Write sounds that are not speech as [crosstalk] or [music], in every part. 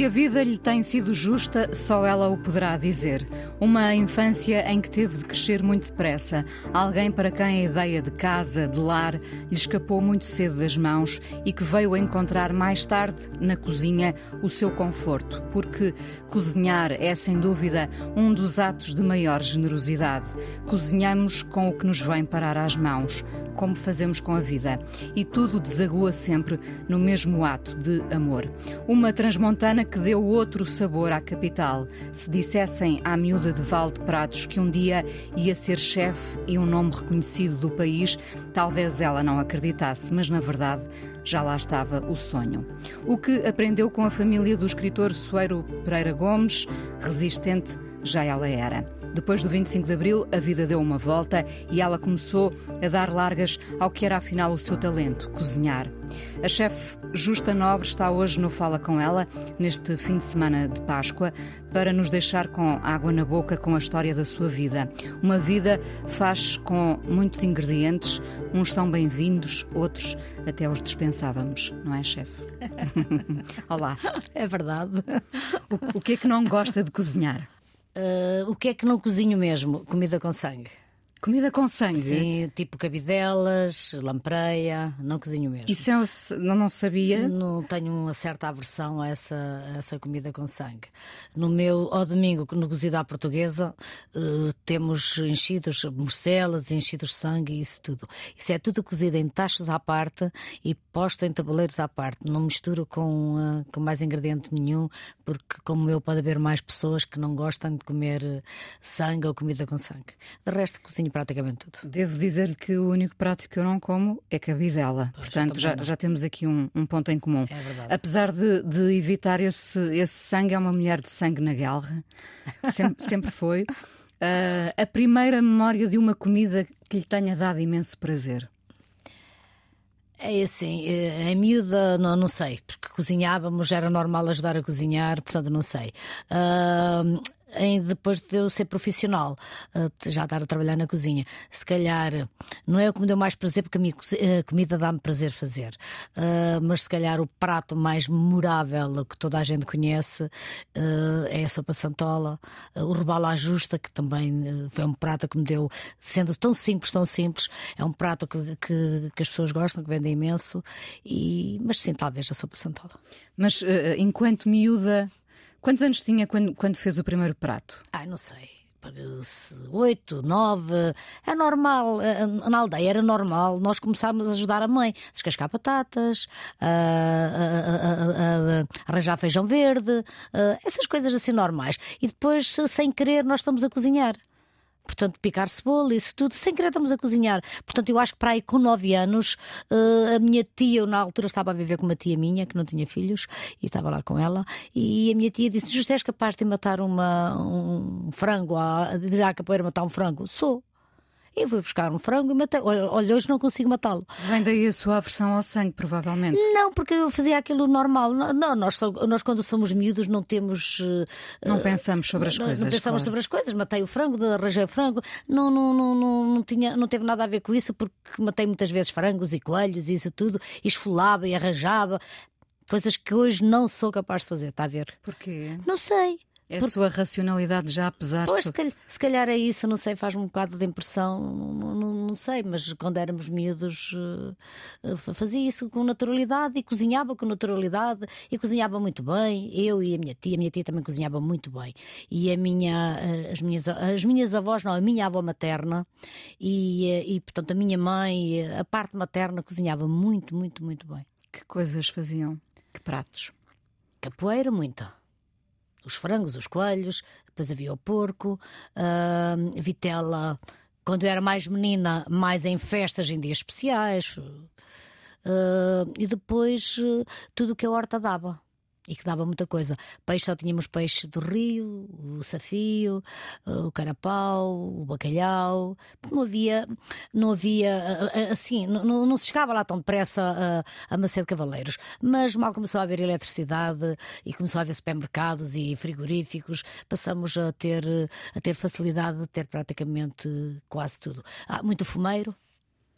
Se a vida lhe tem sido justa, só ela o poderá dizer. Uma infância em que teve de crescer muito depressa. Alguém para quem a ideia de casa, de lar, lhe escapou muito cedo das mãos e que veio encontrar mais tarde, na cozinha, o seu conforto. Porque cozinhar é, sem dúvida, um dos atos de maior generosidade. Cozinhamos com o que nos vem parar às mãos, como fazemos com a vida. E tudo desagua sempre no mesmo ato de amor. Uma transmontana que deu outro sabor à capital. Se dissessem à miúda de Val de Pratos que um dia ia ser chefe e um nome reconhecido do país, talvez ela não acreditasse, mas na verdade já lá estava o sonho. O que aprendeu com a família do escritor Soeiro Pereira Gomes, resistente, já ela era. Depois do 25 de Abril, a vida deu uma volta e ela começou a dar largas ao que era afinal o seu talento, cozinhar. A chefe Justa Nobre está hoje no Fala Com Ela, neste fim de semana de Páscoa, para nos deixar com água na boca com a história da sua vida. Uma vida faz com muitos ingredientes, uns são bem-vindos, outros até os dispensávamos, não é, chefe? [laughs] Olá. É verdade. O, o que é que não gosta de cozinhar? Uh, o que é que não cozinho mesmo? Comida com sangue. Comida com sangue? Sim, tipo cabidelas, lampreia, não cozinho mesmo. Isso eu não, não sabia? Não tenho uma certa aversão a essa, a essa comida com sangue. No meu, ao domingo, no cozido à portuguesa, uh, temos enchidos, morcelas, enchidos de sangue e isso tudo. Isso é tudo cozido em tachos à parte e posto em tabuleiros à parte. Não misturo com, uh, com mais ingrediente nenhum, porque como eu pode haver mais pessoas que não gostam de comer sangue ou comida com sangue. De resto, cozinho praticamente tudo. Devo dizer-lhe que o único prato que eu não como é cabidela. Pois, Portanto, já, já, temos aqui um, um, ponto em comum. É verdade. Apesar de, de, evitar esse, esse sangue, é uma mulher de sangue na guerra. Sempre, [laughs] sempre foi. Uh, a primeira memória de uma comida que lhe tenha dado imenso prazer. É assim, em miúda não, não sei, porque cozinhávamos, era normal ajudar a cozinhar, portanto não sei. Uh, em, depois de eu ser profissional, uh, já estar a trabalhar na cozinha, se calhar não é o que me deu mais prazer, porque a minha a comida dá-me prazer fazer, uh, mas se calhar o prato mais memorável que toda a gente conhece é a sopa santola, o robalo à justa, que também foi um prato que me deu, sendo tão simples, tão simples, é um prato que, que, que as pessoas gostam, que vendem imenso, e, mas sim, talvez a sopa santola. Mas enquanto miúda Quantos anos tinha quando, quando fez o primeiro prato? Ai, não sei. Oito, nove, é normal, eh, na aldeia era normal, nós começámos a ajudar a mãe, a descascar batatas, a, a, a, a arranjar feijão verde, essas coisas assim normais. E depois, sem querer, nós estamos a cozinhar portanto, picar cebola, isso tudo, sem querer estamos a cozinhar. Portanto, eu acho que para aí com 9 anos, uh, a minha tia, eu na altura estava a viver com uma tia minha, que não tinha filhos, e estava lá com ela, e a minha tia disse: Justo és capaz de matar uma, um frango, a, de a capoeira matar um frango? Sou. E fui buscar um frango e matei. Olha, hoje não consigo matá-lo. Vem daí a sua aversão ao sangue, provavelmente. Não, porque eu fazia aquilo normal. Não, nós, nós quando somos miúdos não temos. Não uh, pensamos sobre as não, coisas. Não pensamos claro. sobre as coisas. Matei o frango, arranjei o frango. Não, não, não, não, não, tinha, não teve nada a ver com isso, porque matei muitas vezes frangos e coelhos e isso tudo. E esfolava e arranjava. Coisas que hoje não sou capaz de fazer, está a ver? Porquê? Não sei. É a sua racionalidade já apesar pois, se, calhar, se calhar é isso, não sei, faz um bocado de impressão, não, não, não sei, mas quando éramos miúdos uh, fazia isso com naturalidade e cozinhava com naturalidade e cozinhava muito bem, eu e a minha tia, a minha tia também cozinhava muito bem. E a minha, uh, as, minhas, as minhas avós, não, a minha avó materna e, uh, e portanto a minha mãe, a parte materna cozinhava muito, muito, muito bem. Que coisas faziam? Que pratos? Capoeira, muita os frangos, os coelhos, depois havia o porco, uh, vitela, quando era mais menina, mais em festas, em dias especiais, uh, e depois uh, tudo o que a horta dava. E que dava muita coisa. Peixe só tínhamos peixe do rio, o safio, o carapau, o bacalhau. Não havia, não havia assim, não, não se chegava lá tão depressa a, a Macedo Cavaleiros. Mas mal começou a haver eletricidade e começou a haver supermercados e frigoríficos, passamos a ter, a ter facilidade de ter praticamente quase tudo. Há muito fumeiro.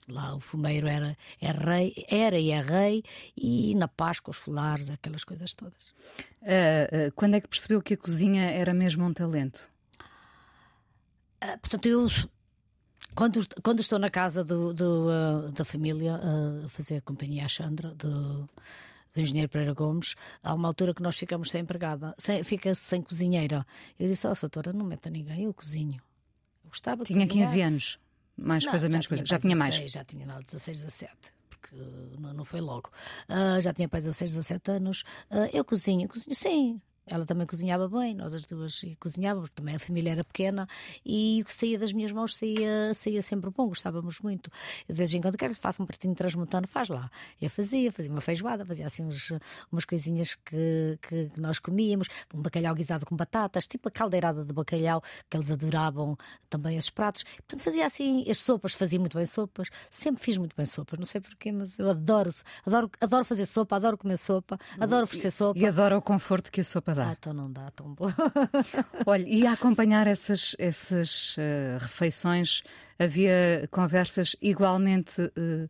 Lá o fumeiro era, é rei, era e é rei, e na Páscoa os folares, aquelas coisas todas. Uh, uh, quando é que percebeu que a cozinha era mesmo um talento? Uh, portanto, eu quando, quando estou na casa do, do da família a fazer a companhia à Xandra, do, do engenheiro Pereira Gomes, há uma altura que nós ficamos sem empregada, sem, fica sem cozinheira. Eu disse, ó, oh, doutora, não meta ninguém, eu cozinho. Eu gostava Tinha cozinhar. 15 anos. Mais não, coisa, menos coisa. Já tinha 16, mais? Já tinha não, 16, 17. Porque não, foi logo. Uh, já tinha para 16, 17 anos. Uh, eu cozinho, cozinho, sim. Ela também cozinhava bem, nós as duas cozinhávamos, também a família era pequena e o que saía das minhas mãos saía, saía sempre bom, gostávamos muito. De vez em quando quero que faça um pratinho transmontano, faz lá. Eu fazia, fazia uma feijoada, fazia assim uns, umas coisinhas que, que nós comíamos, um bacalhau guisado com batatas, tipo a caldeirada de bacalhau, que eles adoravam também esses pratos. Portanto, fazia assim, as sopas, fazia muito bem sopas, sempre fiz muito bem sopas, não sei porquê, mas eu adoro, adoro, adoro fazer sopa, adoro comer sopa, adoro oferecer sopa. E adoro o conforto que a sopa dá. Ah, então não dá tão bom. [laughs] Olha, e a acompanhar essas, essas uh, refeições, havia conversas igualmente uh,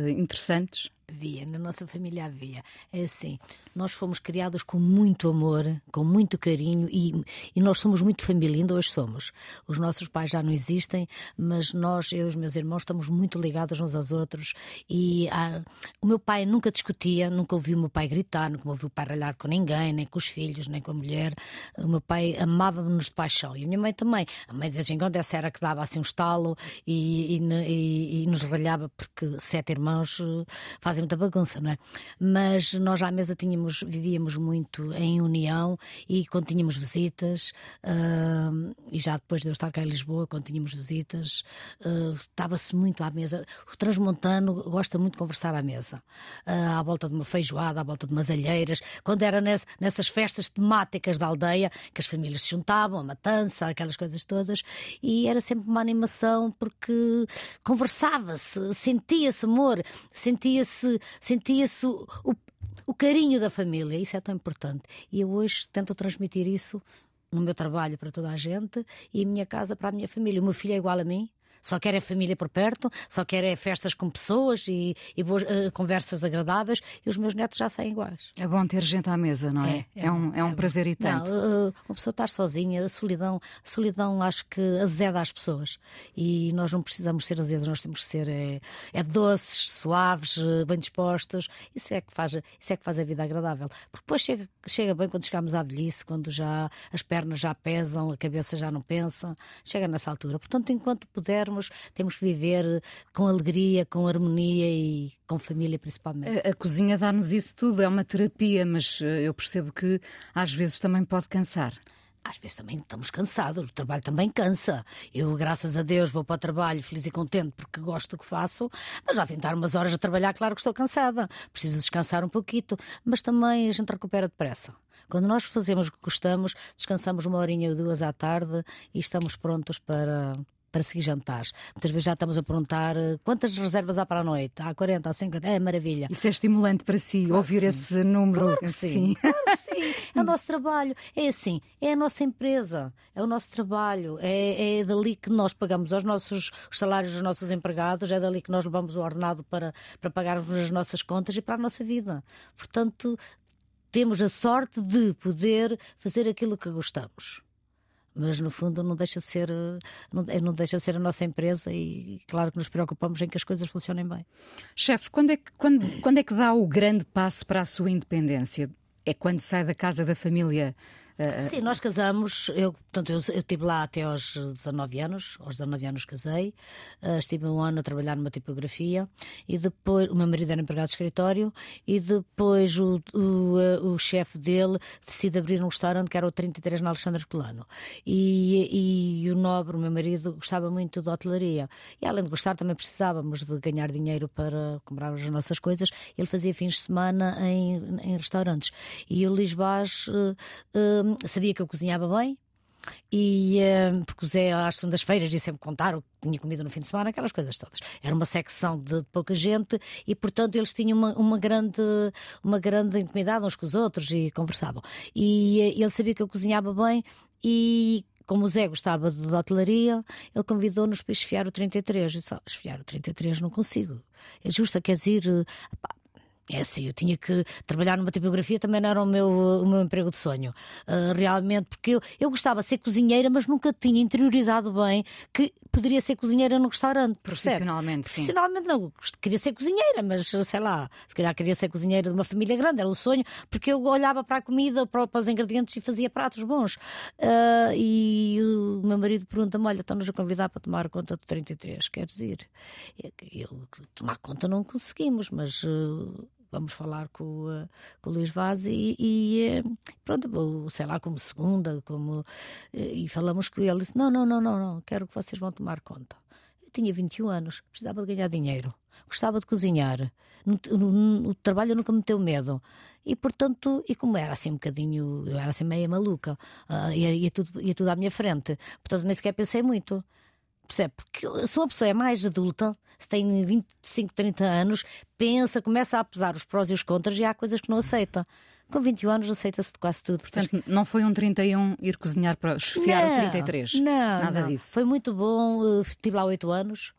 uh, interessantes? Havia, na nossa família havia. É assim, nós fomos criados com muito amor, com muito carinho e, e nós somos muito família, ainda hoje somos. Os nossos pais já não existem, mas nós, eu e os meus irmãos, estamos muito ligados uns aos outros. E ah, o meu pai nunca discutia, nunca ouvi o meu pai gritar, nunca ouvi o pai ralhar com ninguém, nem com os filhos, nem com a mulher. O meu pai amava-nos de paixão e a minha mãe também. A mãe de vez em quando essa era que dava assim um estalo e, e, e nos ralhava porque sete irmãos eh, fazem muita bagunça, não é? Mas nós à mesa tínhamos, vivíamos muito em união e quando tínhamos visitas, uh, e já depois de eu estar cá em Lisboa, quando tínhamos visitas, uh, estava-se muito à mesa. O transmontano gosta muito de conversar à mesa, uh, à volta de uma feijoada, à volta de umas alheiras, quando era nesse, nessas festas temáticas da aldeia, que as famílias se juntavam, a matança, aquelas coisas todas, e era sempre uma animação porque conversava-se, sentia-se amor, sentia-se sentia-se o, o, carinho da família. Isso é tão importante. E eu hoje tento transmitir isso no meu trabalho para toda a gente e em minha casa para a minha família. O meu filho é igual a mim, só quer é família por perto, só quer é festas com pessoas e, e boas, uh, conversas agradáveis e os meus netos já saem iguais. É bom ter gente à mesa, não é? É, é, é um, é um é prazer e tanto. Não, uh, uma pessoa estar sozinha, a solidão, a solidão acho que azeda as pessoas e nós não precisamos ser azedos, nós temos que ser é, doces, suaves, bem dispostos. Isso é que faz, isso é que faz a vida agradável. Porque depois chega, chega bem quando chegamos à velhice, quando já as pernas já pesam, a cabeça já não pensa, chega nessa altura. Portanto, enquanto temos que viver com alegria, com harmonia e com família principalmente. A, a cozinha dá-nos isso tudo, é uma terapia, mas eh, eu percebo que às vezes também pode cansar às vezes também estamos cansados, o trabalho também cansa. Eu, graças a Deus, vou para o trabalho feliz e contente porque gosto do que faço, mas já vim estar umas horas a trabalhar, claro que estou cansada. Preciso descansar um pouquinho, mas também a gente recupera depressa. Quando nós fazemos o que gostamos, descansamos uma horinha ou duas à tarde e estamos prontos para, para seguir jantares. Muitas vezes já estamos a perguntar eh, quantas reservas há para a noite? Há 40, há 50, é maravilha. Isso é estimulante para si, claro ouvir esse número. Claro que sim. sim. Claro que sim. [laughs] É o nosso trabalho. É assim, é a nossa empresa, é o nosso trabalho, é, é dali que nós pagamos os nossos os salários dos nossos empregados, é dali que nós levamos o ordenado para, para pagarmos as nossas contas e para a nossa vida. Portanto, temos a sorte de poder fazer aquilo que gostamos mas no fundo não deixa de ser não, não deixa de ser a nossa empresa e claro que nos preocupamos em que as coisas funcionem bem. Chefe, quando é que quando, quando é que dá o grande passo para a sua independência? É quando sai da casa da família Uh, Sim, nós casamos, eu, portanto, eu, eu estive lá até aos 19 anos, aos 19 anos casei, uh, estive um ano a trabalhar numa tipografia e depois, o meu marido era empregado de escritório e depois o, o, o chefe dele decide abrir um restaurante que era o 33 na Alexandre Colano e, e o Nobre, o meu marido, gostava muito de hotelaria. E além de gostar também precisávamos de ganhar dinheiro para comprar as nossas coisas, ele fazia fins de semana em, em restaurantes. E o Luís Sabia que eu cozinhava bem. E uh, porque o Zé às segundas-feiras e sempre contar o que tinha comido no fim de semana, aquelas coisas todas. Era uma secção de, de pouca gente e, portanto, eles tinham uma, uma, grande, uma grande intimidade uns com os outros e conversavam. E uh, ele sabia que eu cozinhava bem e como o Zé gostava de hotelaria, ele convidou-nos para esfiar o 33. Eu disse: oh, esfiar o 33 não consigo. É justo, quer dizer, é assim, eu tinha que trabalhar numa tipografia, também não era o meu, o meu emprego de sonho. Uh, realmente, porque eu, eu gostava de ser cozinheira, mas nunca tinha interiorizado bem que poderia ser cozinheira num restaurante. Profissionalmente, sim. Profissionalmente não. Queria ser cozinheira, mas sei lá, se calhar queria ser cozinheira de uma família grande, era o sonho, porque eu olhava para a comida, para, os ingredientes e fazia pratos bons. Uh, e o meu marido pergunta-me: Olha, estão-nos a convidar para tomar conta do 33, quer dizer? Eu, eu tomar conta não conseguimos, mas. Uh, vamos falar com, uh, com o Luís Vaz e, e, eh, pronto, sei lá, como segunda, como, eh, e falamos com ele. Ele disse: Não, não, não, não, não, quero que vocês vão tomar conta. Eu tinha 21 anos, precisava de ganhar dinheiro, gostava de cozinhar, o trabalho nunca me deu medo. E portanto, e como era assim um bocadinho, eu era assim meio maluca, uh, ia, ia, tudo, ia tudo à minha frente, portanto nem sequer pensei muito. Percebe? Porque se uma pessoa é mais adulta, se tem 25, 30 anos, pensa, começa a pesar os prós e os contras e há coisas que não aceita. Com 21 anos aceita-se de quase tudo. Portanto, não foi um 31 ir cozinhar para esfiar o 33? Não, nada não. disso. Foi muito bom, estive lá 8 anos.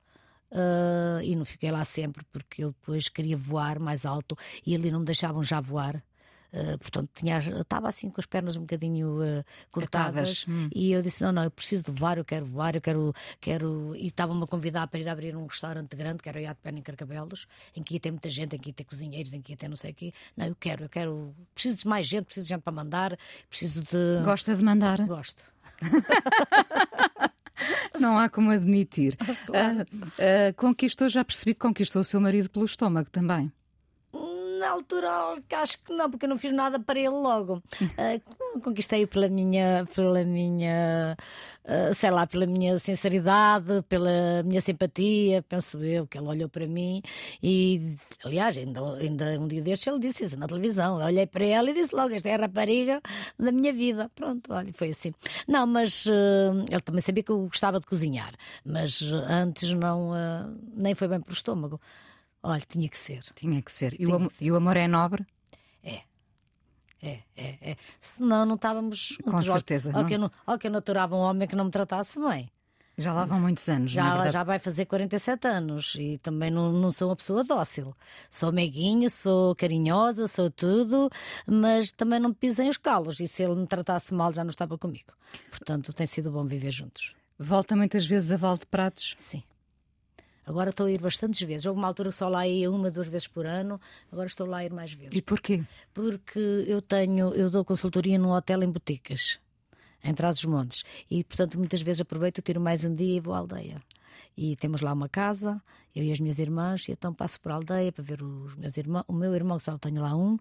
Uh, e não fiquei lá sempre porque eu depois queria voar mais alto e ali não me deixavam já voar. Uh, portanto, tinha, estava assim com as pernas um bocadinho uh, cortadas hum. e eu disse: Não, não, eu preciso de voar, eu quero voar, eu quero. quero... E estava-me a convidar para ir abrir um restaurante grande, que era o Iate Pena em Carcabelos, em que ia ter muita gente, em que ia ter cozinheiros, em que ia ter não sei o quê. Não, eu quero, eu quero. Preciso de mais gente, preciso de gente para mandar, preciso de. Gosta de mandar? Gosto. [laughs] Não há como admitir. [laughs] Claro. Uh, conquistou, já percebi que conquistou o seu marido pelo estômago também na altura acho que não, porque eu não fiz nada para ele logo. [laughs] Uh, conquistei pela minha, pela minha, uh, sei lá, pela minha sinceridade, pela minha simpatia, penso eu, que ele olhou para mim e, aliás, ainda, ainda um dia destes ele disse isso na televisão. Eu olhei para ela e disse logo: Esta é a rapariga da minha vida. Pronto, olha, foi assim. Não, mas uh, ele também sabia que eu gostava de cozinhar, mas antes não, nem foi bem para o estômago. Olha, tinha que ser. Tinha que ser. E, o, am ser. e o amor é nobre? É. É, é, é. Senão não estávamos. Com certeza. Ou, não. Que eu não, ou que eu naturava um homem que não me tratasse bem. Já lá vão muitos anos, já, já vai fazer 47 anos e também não, não sou uma pessoa dócil. Sou meiguinha, sou carinhosa, sou tudo, mas também não me pisem os calos e se ele me tratasse mal já não estava comigo. Portanto, tem sido bom viver juntos. Volta muitas vezes a Val de Pratos? Sim. Agora estou a ir bastantes vezes. Houve uma altura que só lá ia uma, duas vezes por ano, agora estou lá a ir mais vezes. E porquê? Porque eu tenho, eu dou consultoria num hotel em Boticas, em Trás-os-Montes, e portanto muitas vezes aproveito, tiro mais um dia e vou à aldeia. E temos lá uma casa, eu e as minhas irmãs, e então passo por a aldeia para ver os meus irmãos, o meu irmão, só tenho lá um,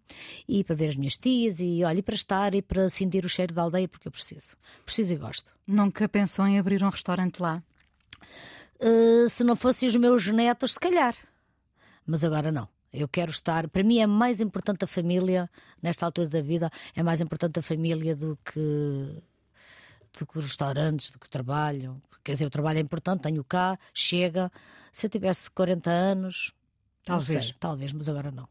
e para ver as minhas tias, e olha, e para estar e para sentir o cheiro da aldeia, porque eu preciso. Preciso e gosto. Nunca pensou em abrir um restaurante lá? Uh, se não fossem os meus netos, se calhar. Mas agora não. Eu quero estar. Para mim é mais importante a família, nesta altura da vida, é mais importante a família do que, do que os restaurantes, do que o trabalho. Quer dizer, o trabalho é importante, tenho cá, chega. Se eu tivesse 40 anos, talvez. Sei, talvez, mas agora não.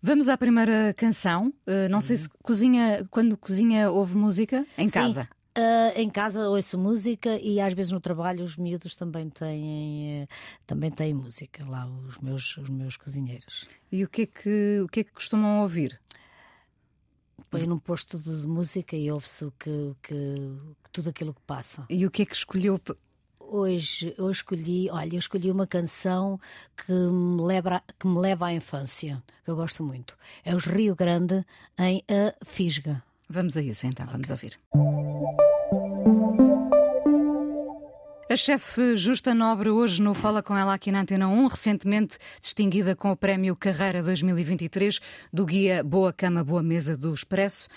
Vamos à primeira canção. Uh, não uhum. sei se cozinha, quando cozinha, ouve música em Sim, casa. Uh, em casa ouço música e às vezes no trabalho os miúdos também têm, uh, também têm música lá, os meus, os meus cozinheiros. E o que é que, o que, é que costumam ouvir? Põe num posto de música e ouve-se que, que, tudo aquilo que passa. E o que é que escolheu? Hoje eu escolhi, olha, eu escolhi uma canção que me leva, que me leva à infância, que eu gosto muito. É os Rio Grande em A Fisga. Vamos a isso então, vamos ouvir. A chefe Justa Nobre hoje no Fala Com Ela aqui na Antena 1, recentemente distinguida com o Prémio Carreira 2023 do guia Boa Cama, Boa Mesa do Expresso.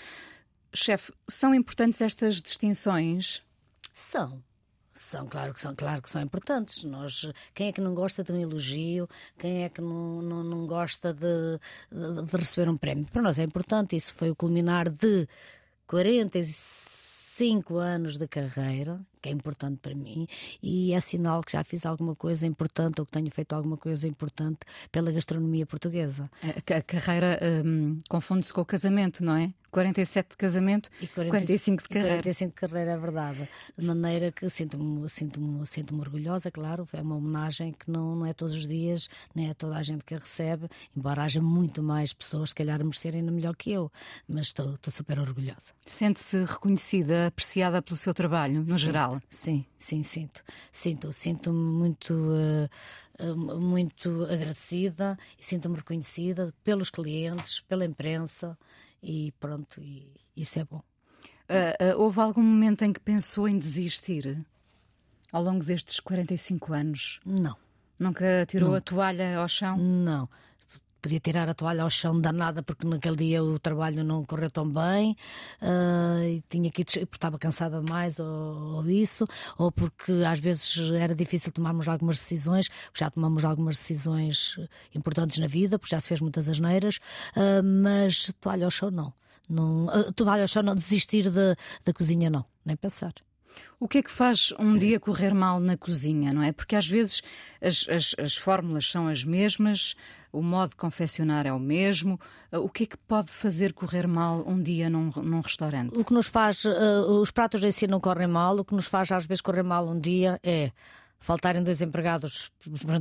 Chefe, são importantes estas distinções? São. São, claro que são, claro que são importantes. Nós, quem é que não gosta de um elogio? Quem é que não, não, não gosta de, de, de receber um prémio? Para nós é importante. Isso foi o culminar de 45 anos de carreira, que é importante para mim, e é sinal que já fiz alguma coisa importante ou que tenho feito alguma coisa importante pela gastronomia portuguesa. A, carreira hum, confunde-se com o casamento, não é? 47 de casamento e 40, 45 de carreira. 45 de carreira, é verdade. De maneira que sinto-me sinto sinto orgulhosa, claro, é uma homenagem que não, não é todos os dias, nem é toda a gente que a recebe, embora haja muito mais pessoas, se calhar, a merecerem melhor que eu, mas estou, estou super orgulhosa. Sente-se reconhecida, apreciada pelo seu trabalho, no sinto, geral? Sim, sim, sinto. Sinto, sinto-me muito. Uh, muito agradecida e sinto-me reconhecida pelos clientes, pela imprensa, e pronto, e isso é bom. Uh, houve algum momento em que pensou em desistir ao longo destes 45 anos? Não. Nunca tirou Não. a toalha ao chão? Não. Podia tirar a toalha ao chão danada porque naquele dia o trabalho não correu tão bem uh, e tinha que ir, estava cansada demais ou, ou, isso, ou porque às vezes era difícil tomarmos algumas decisões, já tomamos algumas decisões importantes na vida, porque já se fez muitas asneiras, uh, mas toalha ao chão não. não uh, toalha ao chão não, desistir de, da cozinha não, nem pensar. O que é que faz um dia correr mal na cozinha, não é? Porque às vezes as, as, as, fórmulas são as mesmas, o modo de confeccionar é o mesmo. O que é que pode fazer correr mal um dia num, num restaurante? O que nos faz, uh, os pratos em si não correm mal, o que nos faz às vezes correr mal um dia é faltarem dois empregados,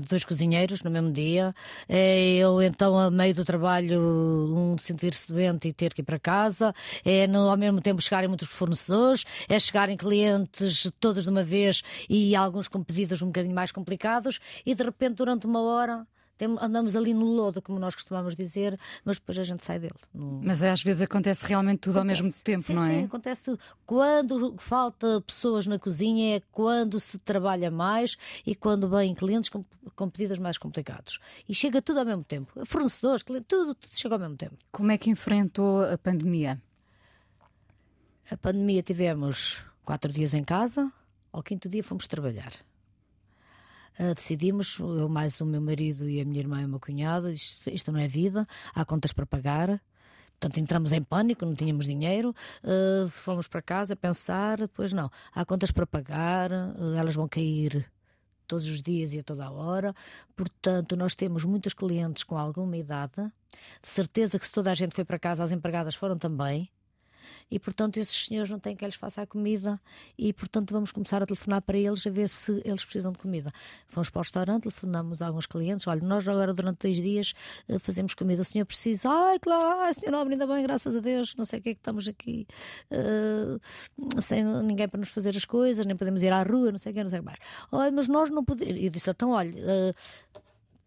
dois cozinheiros no mesmo dia, é eu então a meio do trabalho um sentir-se doente e ter que ir para casa, é ao mesmo tempo chegarem muitos fornecedores, é chegarem clientes todos de uma vez e alguns com pedidos um bocadinho mais complicados e de repente durante uma hora andamos ali no lodo, como nós costumamos dizer, mas depois a gente sai dele. No... Mas às vezes acontece realmente tudo acontece. ao mesmo tempo, sim, não é? Sim, acontece tudo. Quando falta pessoas na cozinha é quando se trabalha mais e quando vêm clientes com, com pedidos mais complicados. E chega tudo ao mesmo tempo. Fornecedores, clientes, tudo, tudo chega ao mesmo tempo. Como é que enfrentou a pandemia? A pandemia tivemos quatro dias em casa, ao quinto dia fomos trabalhar. Uh, decidimos, eu mais o meu marido e a minha irmã e o meu cunhado, isto, isto não é vida, há contas para pagar. Portanto, entramos em pânico, não tínhamos dinheiro, uh, fomos para casa pensar, depois não, há contas para pagar, uh, elas vão cair todos os dias e a toda a hora. Portanto, nós temos muitos clientes com alguma idade. De certeza que se toda a gente foi para casa, as empregadas foram também e, portanto, esses senhores não têm que eles façam a comida e, portanto, vamos começar a telefonar para eles a ver se eles precisam de comida. Fomos para o restaurante, telefonamos a alguns clientes, olha, nós agora durante dois dias eh, fazemos comida, o senhor precisa, ai, claro, ai, senhor Nobre, ainda bem, graças a Deus, não sei o que é que estamos aqui uh, sem ninguém para nos fazer as coisas, nem podemos ir à rua, não sei o que, não sei o que mais. Olha, mas nós não podemos. E disse, então, olha. Uh,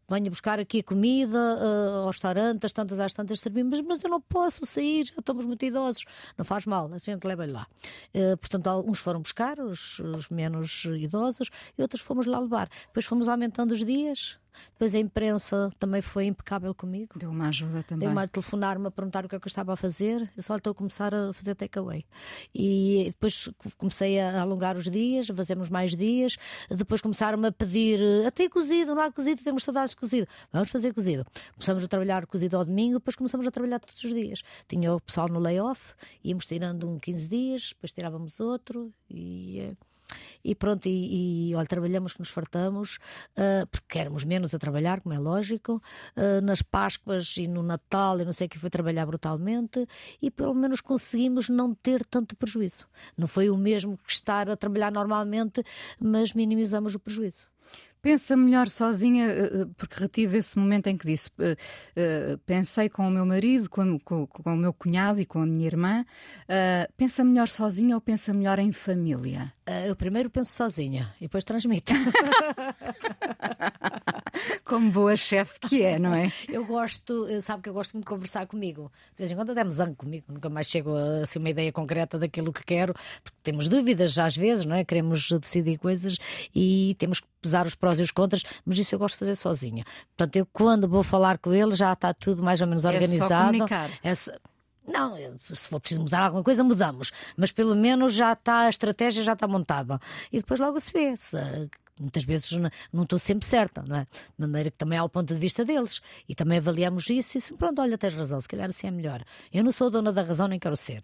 venha buscar aqui comida uh, ao restaurante, às tantas às tantas servimos, mas eu não posso sair, já estamos muito idosos. Não faz mal, a gente leva-lhe lá. Uh, portanto, uns foram buscar, os, os menos idosos, e outros fomos lá levar. Depois fomos aumentando os dias. Depois a imprensa também foi impecável comigo. Deu uma ajuda também. Deu-me a telefonar-me a perguntar o que é que eu estava a fazer. Eu só estou a começar a fazer takeaway. E depois comecei a alongar os dias, a fazermos mais dias. Depois começaram-me a pedir: até cozido, não há cozido, temos saudades de cozido. Vamos fazer cozido. Começamos a trabalhar cozido ao domingo, depois começamos a trabalhar todos os dias. Tinha o pessoal no layoff, íamos tirando um 15 dias, depois tirávamos outro e. E pronto, e, e olha, trabalhamos que nos fartamos, uh, porque éramos menos a trabalhar, como é lógico. Uh, nas Páscoas e no Natal, eu não sei o que foi trabalhar brutalmente, e pelo menos conseguimos não ter tanto prejuízo. Não foi o mesmo que estar a trabalhar normalmente, mas minimizamos o prejuízo. Pensa melhor sozinha, eh, eh, porque retive esse momento em que disse: uh, pensei com o meu marido, com, com, com, o meu cunhado e com a minha irmã. Pensa melhor sozinha ou pensa melhor em família? eu primeiro penso sozinha e depois transmito. [laughs] Como boa chefe que é, não é? [laughs] Eu gosto, sabe que eu gosto muito de conversar comigo. De vez em quando até zango comigo, nunca mais chego a assim, uma ideia concreta daquilo que quero, porque temos dúvidas às vezes, não é? Queremos decidir coisas e temos que pesar os prós e os contras, mas isso eu gosto de fazer sozinha. Portanto, eu quando vou falar com ele já está tudo mais ou menos organizado. É só comunicar. É só... Não, se for preciso mudar alguma coisa, mudamos. Mas pelo menos já está, a estratégia já está montada. E depois logo se vê. Se, muitas vezes não estou sempre certa, não é? De maneira que também há o ponto de vista deles. E também avaliamos isso e assim, pronto, olha, tens razão, se calhar assim é melhor. Eu não sou dona da razão, nem quero ser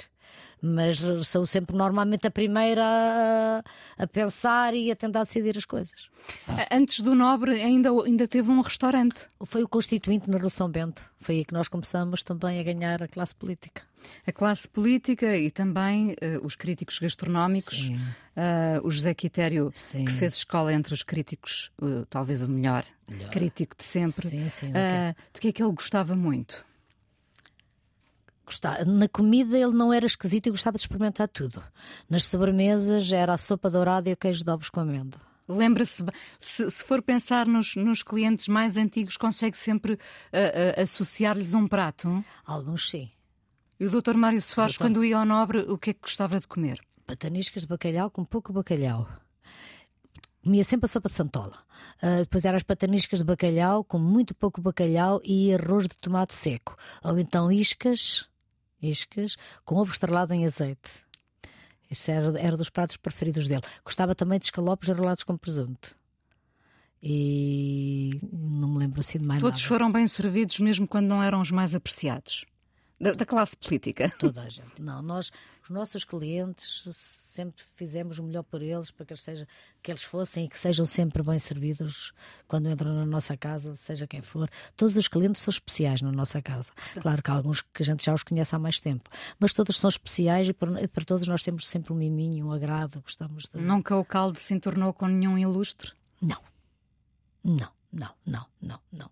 mas sou sempre normalmente a primeira a, a, pensar e a tentar decidir as coisas. Antes do Nobre ainda, ainda teve um restaurante. Foi o Constituinte na Revolução Bento. Foi aí que nós começamos também a ganhar a classe política. A classe política e também uh, os críticos gastronómicos. Uh, o José Quitério, sim. que fez escola entre os críticos, uh, talvez o melhor, melhor, crítico de sempre. Sim, sim, de que é que ele gostava muito? Gostava. Na comida ele não era esquisito e gostava de experimentar tudo. Nas sobremesas era a sopa dourada e o queijo de ovos com amêndoa. Lembra-se, se, se, for pensar nos, nos, clientes mais antigos, consegue sempre uh, uh, associar-lhes um prato? Alguns sim. E o Dr. Mário Soares, Doutor... quando ia ao Nobre, o que é que gostava de comer? Pataniscas de bacalhau com pouco bacalhau. Comia sempre a sopa de santola. Uh, depois eram as pataniscas de bacalhau com muito pouco bacalhau e arroz de tomate seco. Ou então iscas iscas com ovo estrelado em azeite. Isso era, era dos pratos preferidos dele. Gostava também de escalopes enrolados com presunto. E não me lembro assim de mais Todos nada. foram bem servidos, mesmo quando não eram os mais apreciados. Da, da, classe política. [laughs] Toda a gente. Não, nós, os nossos clientes, sempre fizemos o melhor por eles, para que eles, seja, que eles fossem e que sejam sempre bem servidos quando entram na nossa casa, seja quem for. Todos os clientes são especiais na nossa casa. Claro que há alguns que a gente já os conhece há mais tempo, mas todos são especiais e para, para todos nós temos sempre um miminho, um agrado. Gostamos de... Nunca o caldo se entornou com nenhum ilustre? Não. Não, não, não, não, não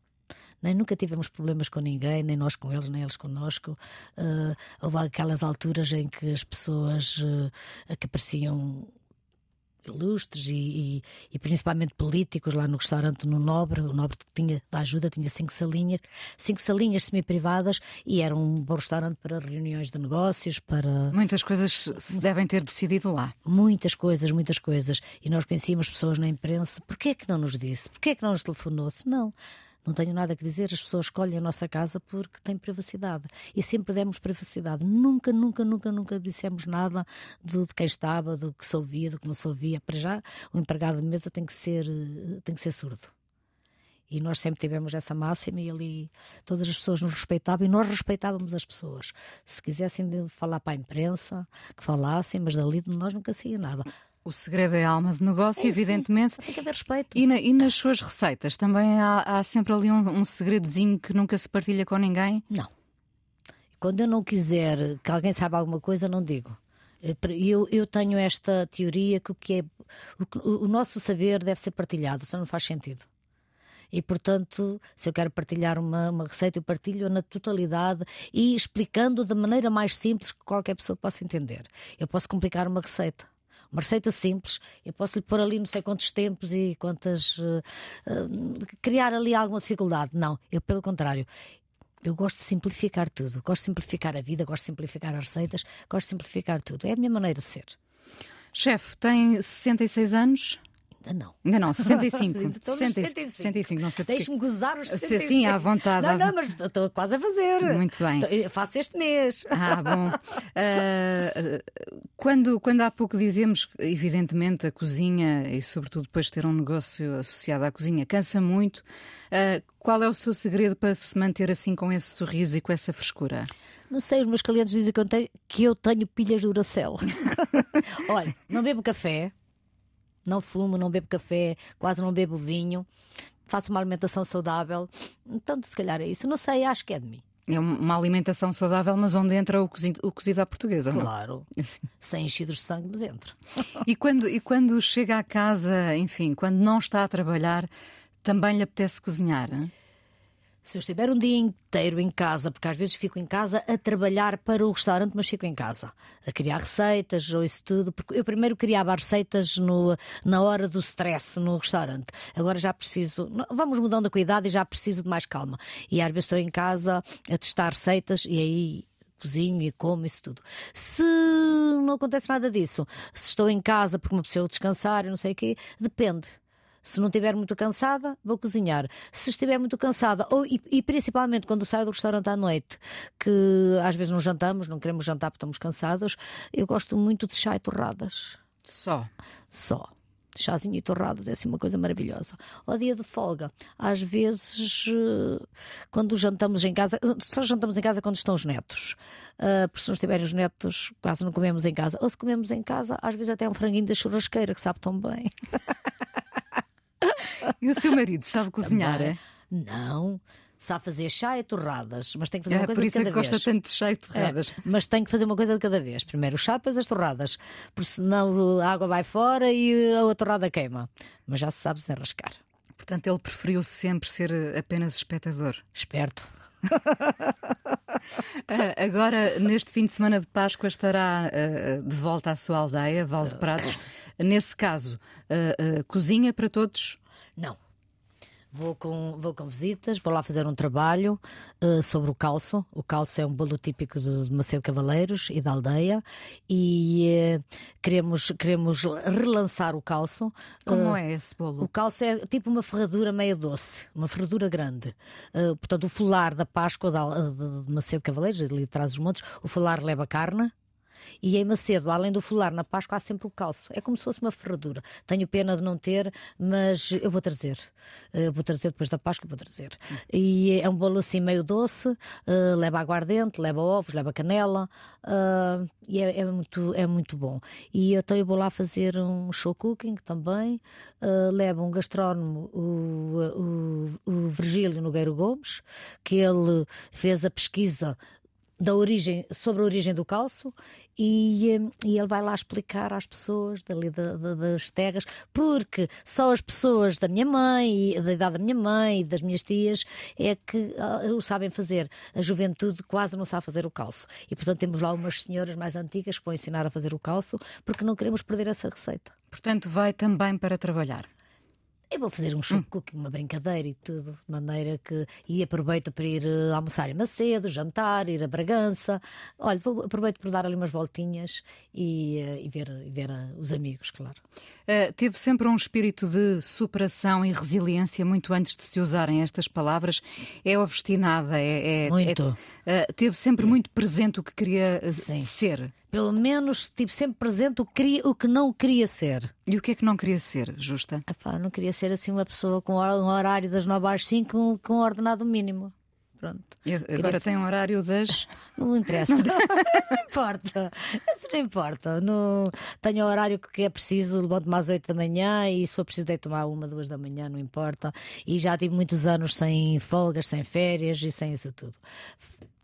nem nunca tivemos problemas com ninguém, nem nós com eles, nem eles connosco. Uh, houve aquelas alturas em que as pessoas uh, que pareciam ilustres e, e, e, principalmente políticos lá no restaurante no Nobre. O Nobre tinha da ajuda tinha cinco salinhas, cinco salinhas semi-privadas e era um bom restaurante para reuniões de negócios, para muitas coisas se devem ter decidido lá. Muitas coisas, muitas coisas. E nós conhecíamos pessoas na imprensa. Porquê é que não nos disse? Porquê é que não nos telefonou? Se não não tenho nada a dizer, as pessoas escolhem a nossa casa porque têm privacidade. E sempre demos privacidade. Nunca, nunca, nunca, nunca dissemos nada do, de quem estava, do que se ouvia, do que não se ouvia. Para já, o empregado de mesa tem que ser, tem que ser surdo. E nós sempre tivemos essa máxima e ali todas as pessoas nos respeitavam e nós respeitávamos as pessoas. Se quisessem falar para a imprensa, que falassem, mas dali de nós nunca saía nada. O segredo é a alma de negócio, é, evidentemente. Sim, tem que haver respeito. E, na, e, nas suas receitas também há, há sempre ali um, um, segredozinho que nunca se partilha com ninguém? Não. Quando eu não quiser que alguém saiba alguma coisa, não digo. Eu, eu tenho esta teoria que o que é o, o nosso saber deve ser partilhado, senão não faz sentido. E, portanto, se eu quero partilhar uma, uma receita, eu partilho na totalidade e explicando da maneira mais simples que qualquer pessoa possa entender. Eu posso complicar uma receita uma receita simples, eu posso lhe pôr ali não sei quantos tempos e quantas. Uh, uh, criar ali alguma dificuldade. Não, eu, pelo contrário. Eu gosto de simplificar tudo. Gosto de simplificar a vida, gosto de simplificar as receitas, gosto de simplificar tudo. É a minha maneira de ser. Chefe, tem 66 anos? Ainda não. Ainda não, 65. 65. 65, não sei Deixe-me gozar os 65. Sim, à vontade. Não, não, mas estou quase a fazer. Muito bem. Eu faço este mês. Ah, bom. Uh, [laughs] quando, quando há pouco dizemos, evidentemente, a cozinha e, sobretudo, depois de ter um negócio associado à cozinha, cansa muito. Uh, qual é o seu segredo para se manter assim com esse sorriso e com essa frescura? Não sei, os meus clientes dizem que eu tenho, que eu tenho pilhas de Duracell. [laughs] [laughs] Olha, não bebo café, não fumo, não bebo café, quase não bebo vinho, faço uma alimentação saudável. Então, se calhar é isso. Não sei, acho que é de mim. É uma alimentação saudável, mas onde entra o cozido, o cozido à portuguesa, não? Claro. Sem enchidos de sangue, mas entra. [laughs] E quando, e quando chega à casa, enfim, quando não está a trabalhar, também lhe apetece cozinhar? hein? Se eu estiver um dia inteiro em casa, porque às vezes fico em casa a trabalhar para o restaurante, mas fico em casa a criar receitas ou isso tudo, porque eu primeiro criava as receitas no, na hora do stress no restaurante. Agora já preciso, vamos mudando a cuidado e já preciso de mais calma. E às vezes estou em casa a testar receitas e aí cozinho e como isso tudo. Se não acontece nada disso, se estou em casa porque uma pessoa descansar não sei o quê, depende. Se não estiver muito cansada, vou cozinhar. Se estiver muito cansada, ou, e, e principalmente quando saio do restaurante à noite, que às vezes não jantamos, não queremos jantar porque estamos cansados, eu gosto muito de chá e torradas. Só. Só. Chazinho e torradas é assim uma coisa maravilhosa. Ao dia de folga, às vezes, eh, quando jantamos em casa, só jantamos em casa quando estão os netos. Uh, porque se não estiverem os netos, quase não comemos em casa. Ou se comemos em casa, às vezes até um franguinho da churrasqueira, que sabe tão bem. [laughs] E o seu marido sabe cozinhar, Também. é? Não. Sabe fazer chá e torradas, mas tem que fazer É uma coisa por isso de é cada que gosta vez. tanto de chá e torradas. É, mas tem que fazer uma coisa de cada vez. Primeiro o chá, depois as torradas. Porque senão a água vai fora e a torrada queima. Mas já se sabe desenrascar. Portanto, ele preferiu sempre ser eh, apenas espectador. Esperto. Ah, [laughs] agora, neste fim de semana de Páscoa, estará ah, de volta à sua aldeia, Val de Prados. Nesse caso, ah, ah, cozinha para todos? Não. Vou com, vou com visitas, vou lá fazer um trabalho eh, sobre o calço. O calço é um bolo típico de Macedo Cavaleiros e da aldeia e eh, queremos, queremos relançar o calço. Como Eh, é esse bolo? O calço é tipo uma ferradura meio doce, uma ferradura grande. Portanto, o folar da Páscoa de, de Macedo Cavaleiros, ali atrás dos montes, o folar leva carne. E em Macedo, além do folar na Páscoa, há sempre o calço. É como se fosse uma ferradura. Tenho pena de não ter, mas eu vou trazer. Eh, vou trazer depois da Páscoa, vou trazer. E é um bolo assim meio doce, eh, leva aguardente, leva ovos, leva canela, ah, e é, é muito, é muito bom. E então eu vou lá fazer um show cooking também. Ah, leva um gastrónomo, o, o, o Virgílio Nogueiro Gomes, que ele fez a pesquisa da origem, sobre a origem do calço e, eh, e ele vai lá explicar às pessoas dali da- da- das terras, porque só as pessoas da minha mãe, da idade da minha mãe e das minhas tias é que ah, o sabem fazer. A juventude quase não sabe fazer o calço. E portanto temos lá umas senhoras mais antigas que vão ensinar a fazer o calço, porque não queremos perder essa receita. Portanto, vai também para trabalhar. Eu vou fazer um show cooking, uma brincadeira e tudo, de maneira que. E aproveito para ir eh, almoçar em Macedo, jantar, ir a Bragança. Olha, vou, aproveito por dar ali umas voltinhas e, eh, e ver, e ver eh, os amigos, claro. Uh, teve sempre um espírito de superação e resiliência muito antes de se usarem estas palavras. É obstinada, é. é- Muito. é- uh, teve sempre muito presente o que queria Sim. ser. Pelo menos tive sempre presente o que, queria- o que não queria ser. E o que é que não queria ser, Justa? Epá, não queria ser assim uma pessoa com um horário das 9 às 5 com, com um ordenado mínimo. Pronto. E agora tem um horário das. [laughs] Não me interessa. [laughs] Isso não importa. Isso não importa. Não... Tenho o horário que é preciso, levanto-me às 8 da manhã e se for preciso deito tomar uma, duas da manhã, não importa. E já tive muitos anos sem folgas, sem férias e sem isso tudo.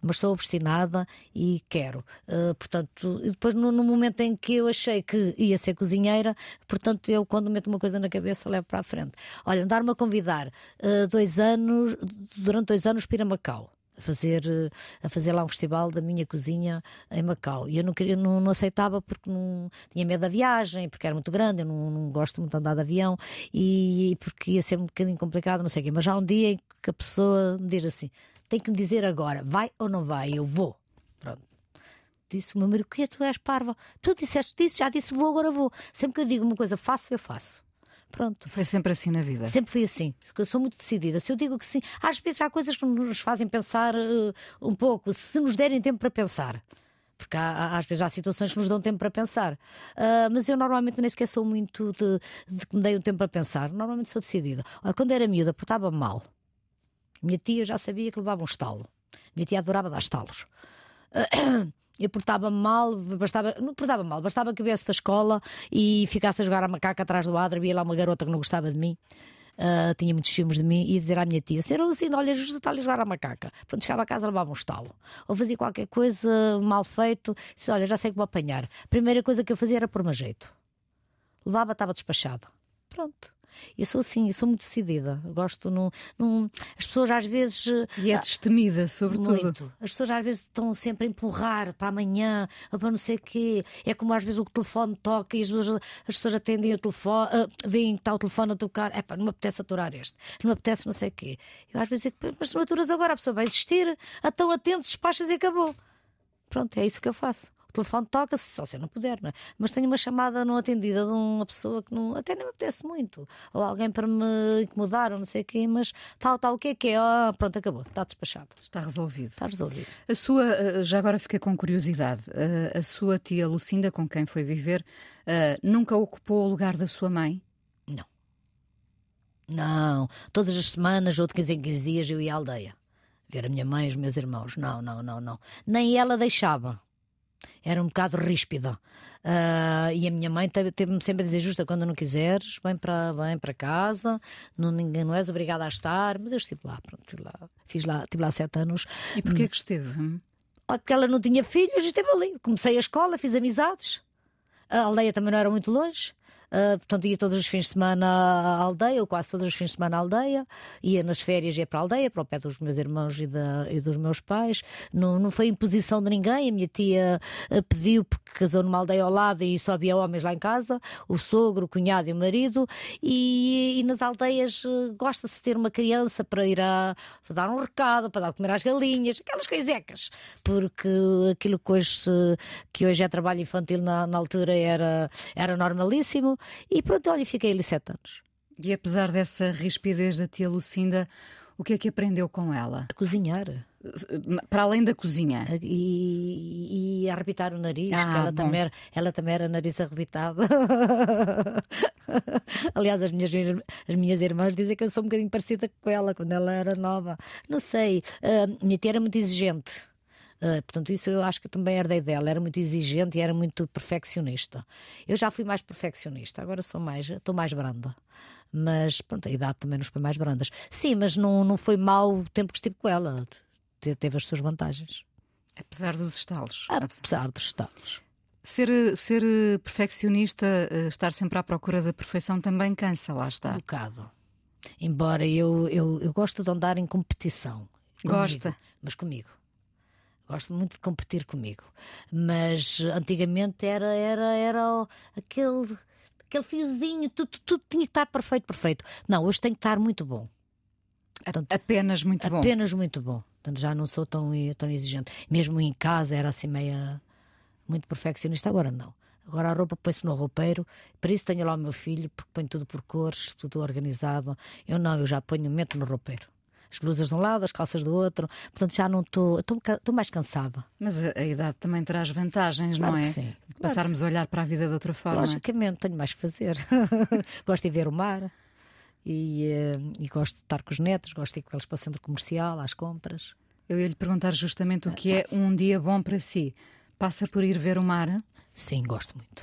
Mas sou obstinada e quero. Uh, portanto, e depois no, no momento em que eu achei que ia ser cozinheira, portanto, eu quando meto uma coisa na cabeça levo para a frente. Olha, andar-me a convidar uh, dois anos, durante dois anos para Macau a fazer, eh, a fazer lá um festival da minha cozinha em Macau. E eu não, queria, não, não aceitava porque não tinha medo da viagem, porque era muito grande, eu não, não gosto muito de andar de avião e, porque ia ser um bocadinho complicado, não sei o quê. Mas há um dia em que a pessoa me diz assim: tem que me dizer agora, vai ou não vai? Eu vou. Pronto. Disse o meu marido: que tu és parva? Tu disseste disse, já disse vou, agora vou. Sempre que eu digo uma coisa faço, eu faço. Pronto. Foi sempre assim na vida. Sempre fui assim, porque eu sou muito decidida. Se eu digo que sim, às vezes há coisas que nos fazem pensar eh, um pouco, se nos derem tempo para pensar. Porque há, às vezes há situações que nos dão tempo para pensar. Ah, mas eu normalmente nem sequer sou muito de, de que me dei um tempo para pensar. Normalmente sou decidida. Quando era miúda, portava-me mal. Minha tia já sabia que levava um estalo. Minha tia adorava dar estalos. [clears throat] Eu portava-me mal, bastava, não portava mal, bastava que viesse da escola e ficasse a jogar a macaca atrás do adro, havia lá uma garota que não gostava de mim. uh, tinha muitos ciúmes de mim, ia dizer à minha tia: Senhora Lucinda, olha, justo está a jogar a macaca. Pronto, chegava a casa, levava um estalo. Ou fazia qualquer coisa mal feito, disse: Olha, já sei que vou apanhar. A primeira coisa que eu fazia era pôr-me jeito. Levava, estava despachado. Pronto. Eu sou assim, eu sou muito decidida. Gosto num, num... As pessoas às vezes. E é destemida, sobretudo. Muito. As pessoas às vezes estão sempre a empurrar para amanhã, para não sei o quê. É como às vezes o telefone toca e as pessoas, as pessoas atendem o telefone, uh, veem que está o telefone a tocar. É pá, não me apetece aturar este, não me apetece não sei o quê. Eu às vezes digo, mas se não aturas agora, a pessoa vai existir, estão atentos, despachas e acabou. Pronto, é isso que eu faço o telefone toca-se, só se eu não puder, não é? Mas tenho uma chamada não atendida de uma pessoa que não, até nem me apetece muito, ou alguém para me incomodar, ou não sei o quê, mas tal, tal, o que é que é? Ah, pronto, acabou, está despachado. Está resolvido. Está resolvido. A sua, eh, já agora fiquei com curiosidade, a, a sua tia Lucinda, com quem foi viver, uh, nunca ocupou o lugar da sua mãe? Não. Não. Todas as semanas, ou de 15 em 15 dias, eu ia à aldeia ver a minha mãe e os meus irmãos. Não, não, não, não. Nem ela deixava era um bocado ríspida. Uh, e a minha mãe teve-me sempre a dizer: Justa, quando não quiseres, vem para, vem para casa, não, ninguém, não és obrigada a estar. Mas eu estive lá, pronto, lá, fiz lá, estive lá sete anos. E porquê hum. que esteve? Porque ela não tinha filhos, esteve ali. Comecei a escola, fiz amizades. A aldeia também não era muito longe. Uh, portanto, ia todos os fins de semana à aldeia, ou quase todos os fins de semana à aldeia, ia nas férias, ia para a aldeia, para o pé dos meus irmãos e, da, e dos meus pais. Não, não foi imposição de ninguém. A minha tia uh, pediu, porque casou numa aldeia ao lado e só havia homens lá em casa, o sogro, o cunhado e o marido. E, e nas aldeias uh, gosta-se ter uma criança para ir a, a, dar um recado, para dar de comer às galinhas, aquelas coisecas, porque aquilo que hoje, que hoje é trabalho infantil na, na altura era, era normalíssimo. E pronto, olha, fiquei ali sete anos. E apesar dessa rispidez da tia Lucinda, o que é que aprendeu com ela? A cozinhar. Para além da cozinha. E, e a arrebitar o nariz, ah, ela também, era, ela também era nariz arrebitado. [laughs] Aliás, as minhas, as minhas irmãs dizem que eu sou um bocadinho parecida com ela quando ela era nova. Não sei. Uh, minha tia era muito exigente. Uh, portanto, isso eu acho que também herdei dela. Era muito exigente e era muito perfeccionista. Eu já fui mais perfeccionista, agora sou mais, estou mais branda. Mas pronto, a idade também nos põe mais brandas. Sim, mas não, não foi mau o tempo que estive com ela. Teve as suas vantagens. Apesar dos estalos. Apesar dos estalos. Ser, ser perfeccionista, eh, estar sempre à procura da perfeição também cansa, lá está. Um bocado. Embora eu, eu, eu gosto de andar em competição. Gosta? Comigo, mas comigo. Gosto muito de competir comigo. Mas antigamente era, era, era aquele, aquele fiozinho, tudo, tudo tinha que estar perfeito, perfeito. Não, hoje tem que estar muito bom. Portanto, apenas muito apenas bom. Apenas muito bom. Portanto, já não sou tão, tão exigente. Mesmo em casa era assim meia muito perfeccionista, agora não. Agora a roupa põe-se no roupeiro, para isso tenho lá o meu filho, porque ponho tudo por cores, tudo organizado. Eu não, eu já ponho, meto no roupeiro as blusas de um lado, as calças do outro. Portanto, já não estou. Estou mais cansada. Mas a, a, idade também traz vantagens, claro não é? Sim. De passarmos claro a olhar para a vida de outra forma. Logicamente, tenho mais que fazer. [laughs] gosto de ver o mar. E, uh, e, gosto de estar com os netos, gosto de ir com eles para o centro comercial, às compras. Eu ia lhe perguntar justamente o que é um dia bom para si. Passa por ir ver o mar? Sim, gosto muito.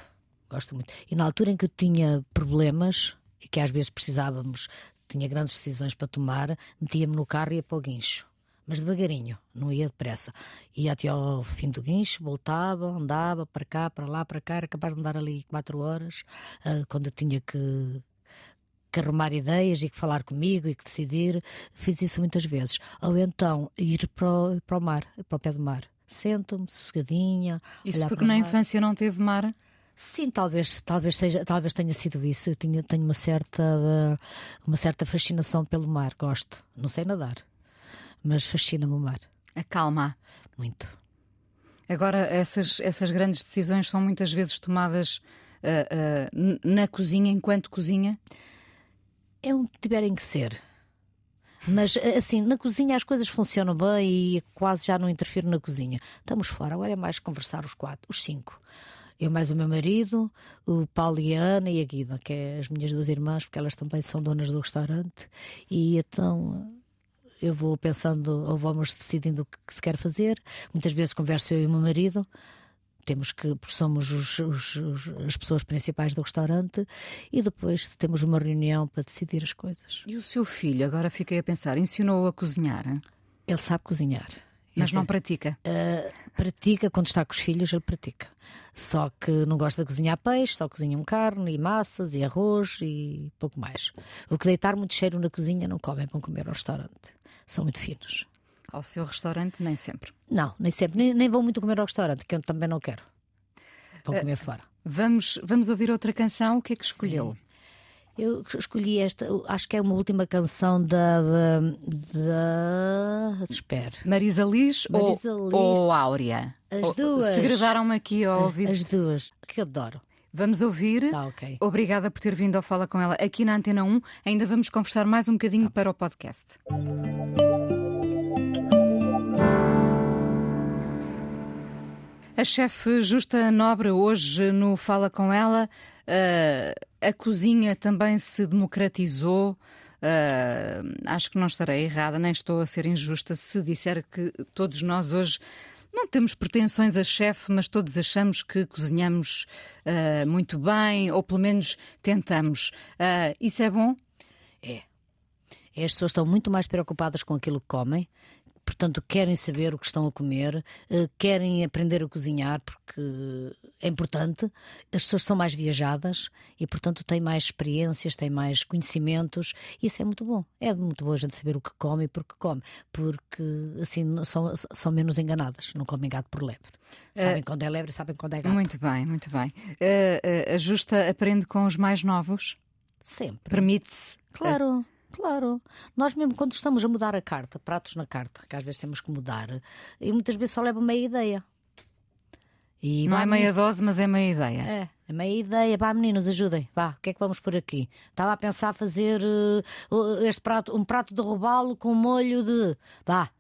Gosto muito. E na altura em que eu tinha problemas, e que às vezes precisávamos tinha grandes decisões para tomar, metia-me no carro e ia para o guincho. Mas devagarinho, não ia depressa. Ia até ao fim do guincho, voltava, andava para cá, para lá, para cá, era capaz de andar ali quatro horas, uh, quando eu tinha que, que arrumar ideias e que falar comigo e que decidir. Fiz isso muitas vezes. Ou então ir para o, para o mar, para o pé do mar. Sento-me, sossegadinha. Isso porque na infância não teve mar? Sim, talvez, talvez seja, talvez tenha sido isso. Eu tinha, tenho uma certa, uma certa fascinação pelo mar. Gosto. Não sei nadar, mas fascina-me o mar. Acalma. Muito. Agora, essas, essas grandes decisões são muitas vezes tomadas uh, uh, na cozinha, enquanto cozinha? É onde tiverem que ser. Mas assim, na cozinha as coisas funcionam bem e quase já não interfiro na cozinha. Estamos fora, agora é mais conversar os quatro, os cinco. Eu mais o meu marido, o Paulo e a Ana e a Guida, que é as minhas duas irmãs, porque elas também são donas do restaurante. E então eu vou pensando ou vamos decidindo o que se quer fazer. Muitas vezes converso eu e o meu marido temos que, porque somos os, os, os, as pessoas principais do restaurante, e depois temos uma reunião para decidir as coisas. E o seu filho, agora fiquei a pensar, ensinou-o a cozinhar? hein? Ele sabe cozinhar. Mas não pratica. Uh, pratica quando está com os filhos, ele pratica. Só que não gosta de cozinhar peixe, só cozinham carne e massas e arroz e pouco mais. O que deitar muito cheiro na cozinha não comem para comer ao restaurante. São muito finos. Ao seu restaurante, nem sempre. Não, nem sempre. Nem, nem vou muito comer ao restaurante, que eu também não quero. Vou comer fora. Vamos, vamos ouvir outra canção. O que é que escolheu? Eu escolhi esta, acho que é uma última canção da. da. Espera. Marisa Liz, Marisa ou, Liz. ou Áurea? As duas. Segredaram-me aqui ao ouvido. As duas, que adoro. Vamos ouvir. Tá, ok. Obrigada por ter vindo ao Fala com ela aqui na Antena 1. Ainda vamos conversar mais um Tá. bocadinho para o podcast. A chefe Justa Nobre, hoje no Fala com ela, eh, a cozinha também se democratizou. Eh, acho que não estarei errada, nem estou a ser injusta se disser que todos nós hoje não temos pretensões a chefe, mas todos achamos que cozinhamos eh, muito bem, ou pelo menos tentamos. Eh, isso é bom? As pessoas estão muito mais preocupadas com aquilo que comem, portanto, querem saber o que estão a comer, eh, querem aprender a cozinhar, porque é importante. As pessoas são mais viajadas e, portanto, têm mais experiências, têm mais conhecimentos. Isso é muito bom. É muito bom a gente saber o que come e por que come, porque assim são, são menos enganadas, não comem gato por lebre. Sabem quando é lebre e sabem quando é gato. Muito bem, muito bem. Eh, eh, a Justa aprende com os mais novos? Sempre. Permite-se? Claro, claro. Nós mesmo quando estamos a mudar a carta, pratos na carta, que às vezes temos que mudar, e muitas vezes só leva meia ideia. E Não é meia dose, mas é meia ideia. É, é meia ideia. Vá, meninos, ajudem. Vá, o que é que vamos por aqui? Estava a pensar fazer eh, este prato, um prato de robalo com molho de. Vá.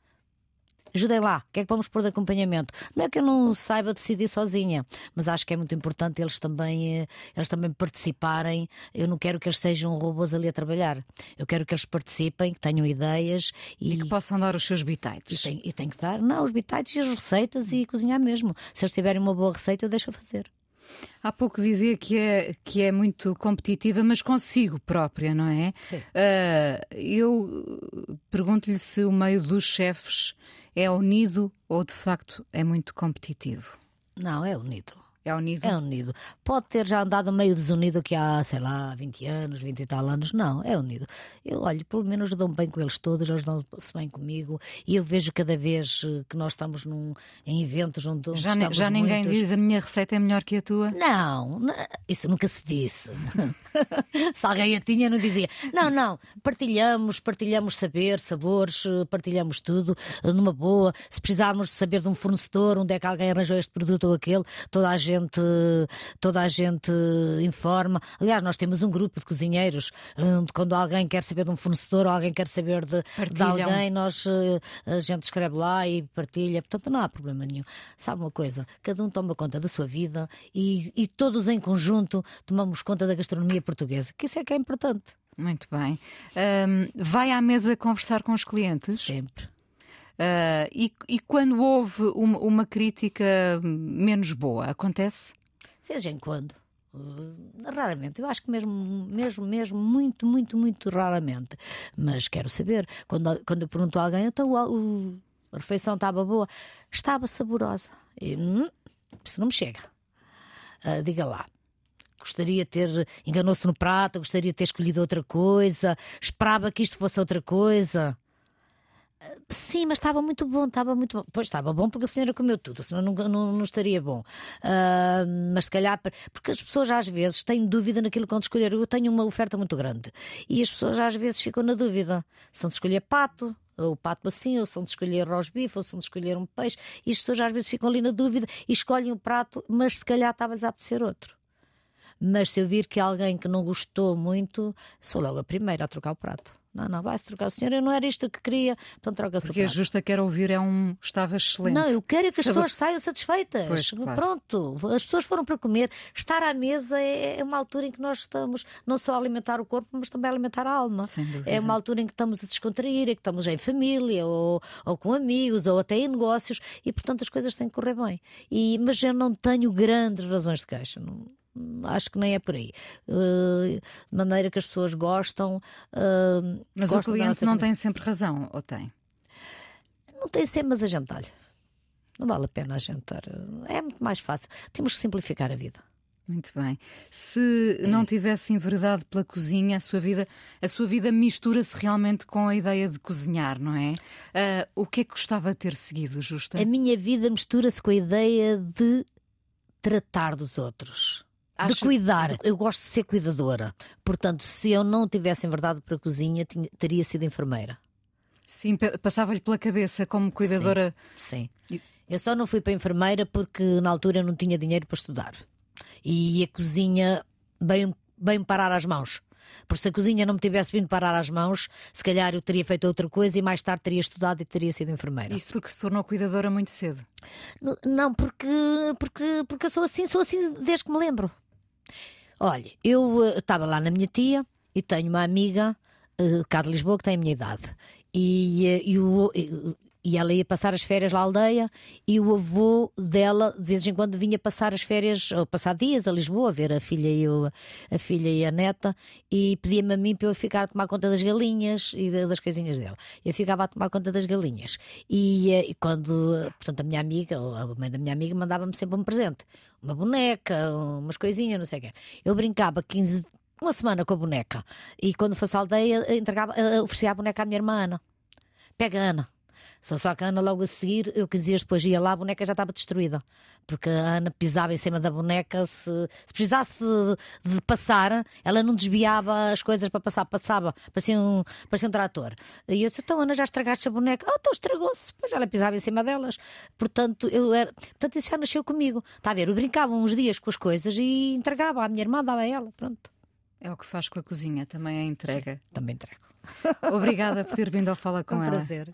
Ajudem lá, o que é que vamos pôr de acompanhamento? Não é que eu não saiba decidir sozinha, mas acho que é muito importante eles também, eh, eles também participarem. Eu não quero que eles sejam robôs ali a trabalhar. Eu quero que eles participem, que tenham ideias E que possam dar os seus e bitites. tem, e tem que dar, não, os bitites e as receitas e cozinhar mesmo. Se eles tiverem uma boa receita, eu deixo a fazer. Há pouco dizia que é, que é muito competitiva, mas consigo própria, não é? Sim. Ah, eu uh, pergunto-lhe se o meio dos chefes é unido ou de facto é muito competitivo. Não, é unido. É unido? É unido. Pode ter já andado meio desunido aqui há, sei lá, 20 anos, 20 e tal anos. Não, é unido. Eu, olho, pelo menos dou-me bem com eles todos, eles dão-se bem comigo. E eu vejo cada vez eh, que nós estamos num, em eventos onde, onde Já, estamos já ninguém muitos. diz a minha receita é melhor que a tua? Não, não, isso nunca se disse. [laughs] se alguém a tinha, não dizia. Não, não, partilhamos, partilhamos saber, sabores, eh, partilhamos tudo eh, numa boa. Se precisarmos de saber de um fornecedor, onde é que alguém arranjou este produto ou aquele, toda a gente, toda a gente informa. Aliás, nós temos um grupo de cozinheiros, onde quando alguém quer saber de um fornecedor ou alguém quer saber de, de alguém, nós, eh, a gente escreve lá e partilha. Portanto, não há problema nenhum. Sabe uma coisa? Cada um toma conta da sua vida e, e todos em conjunto tomamos conta da gastronomia portuguesa, que isso é que é importante. Muito bem. Ahm, vai à mesa conversar com os clientes? Sempre. Ah, e, e quando houve uma, uma crítica menos boa, acontece? Vez em quando. Uh, raramente, eu acho que mesmo, mesmo, mesmo, muito, muito, muito raramente. Mas quero saber, quando, quando eu pergunto a alguém, então a refeição estava boa, estava saborosa. E, hum, isso não me chega. Ah, diga lá. Gostaria de ter. Enganou-se no prato, gostaria de ter escolhido outra coisa, esperava que isto fosse outra coisa. Sim, mas estava muito bom, estava muito bom. Pois estava bom porque a senhora comeu tudo, senão não, não, não estaria bom. Ah, mas se calhar, porque as pessoas às vezes têm dúvida naquilo que vão escolher. Eu tenho uma oferta muito grande e as pessoas às vezes ficam na dúvida. São de escolher pato, ou pato assim, ou são de escolher rosbife, ou são de escolher um peixe. E as pessoas às vezes ficam ali na dúvida e escolhem o prato, mas se calhar estava-lhes a apetecer outro. Mas se eu vir que alguém que não gostou muito, sou logo a primeira a trocar o prato. Não, não, vai-se trocar. O senhor, eu não era isto que queria, então troca-se Porque a justa quer ouvir é um estava excelente. Não, eu quero é que as Sabe- pessoas saiam satisfeitas. Pois, claro. Pronto, as pessoas foram para comer. Estar à mesa é é uma altura em que nós estamos não só a alimentar o corpo, mas também a alimentar a alma. É uma altura em que estamos a descontrair, em que estamos em família, ou, ou com amigos, ou até em negócios, e portanto as coisas têm que correr bem. E, mas eu não tenho grandes razões de queixa. Não, acho que nem é por aí. Uh, de maneira que as pessoas gostam. uh, Mas gostam o cliente não tem sempre razão, ou tem? Não tem sempre, mas a gente olha. Não vale a pena a gente estar. É muito mais fácil. Temos que simplificar a vida. Muito bem. Se não [clears throat] tivesse enveredado pela cozinha, a sua vida, a sua vida mistura-se realmente com a ideia de cozinhar, não é? Ah, o que é que gostava de ter seguido, Justa? A minha vida mistura-se com a ideia de tratar dos outros. De Acha- cuidar. Eu gosto de ser cuidadora. Portanto, se eu não tivesse enverdado para a cozinha, tinha- teria sido enfermeira. Sim, pa- passava-lhe pela cabeça como cuidadora. Sim. E- Eu só não fui para enfermeira porque na altura não tinha dinheiro para estudar. E a cozinha veio me parar às mãos. Porque se a cozinha não me tivesse vindo parar às mãos, se calhar eu teria feito outra coisa e mais tarde teria estudado e teria sido enfermeira. Isto porque se tornou cuidadora muito cedo. Não, porque, porque, porque eu sou assim, sou assim desde que me lembro. Olha, eu eh, estava lá na minha tia e tenho uma amiga eh, cá de Lisboa que tem a minha idade. E, eh, e, o- e- ela ia passar as férias lá à aldeia e o avô dela, de vez em quando, vinha passar as férias, ou passar dias a Lisboa, ver a filha e, o- a, filha e a neta, e pedia-me a mim para eu ficar a tomar conta das galinhas e da- das coisinhas dela. Eu ficava a tomar conta das galinhas. E, eh, e quando, portanto, a minha amiga, ou a mãe da minha amiga, mandava-me sempre um presente. Uma boneca, umas coisinhas, não sei o quê. Eu brincava 15, uma semana com a boneca. E quando fosse à aldeia, entregava, eh, oferecia a boneca à minha irmã Ana. Pega Ana. Só, só que a Ana logo a seguir, eu 15 dias depois ia lá, a boneca já estava destruída. Porque a Ana pisava em cima da boneca, se, se precisasse de, de passar, ela não desviava as coisas para passar, passava, parecia um, parecia um trator. E eu disse: Então, Ana, já estragaste a boneca? Ah, então estragou-se. Pois ela pisava em cima delas. Portanto, eu era, portanto, isso já nasceu comigo. Está a ver? Eu brincava uns dias com as coisas e entregava à minha irmã, dava a ela. Pronto, É o que faz com a cozinha, também a entrega. também entrego. [laughs] Obrigada por ter vindo ao Fala [laughs] com um ela. prazer.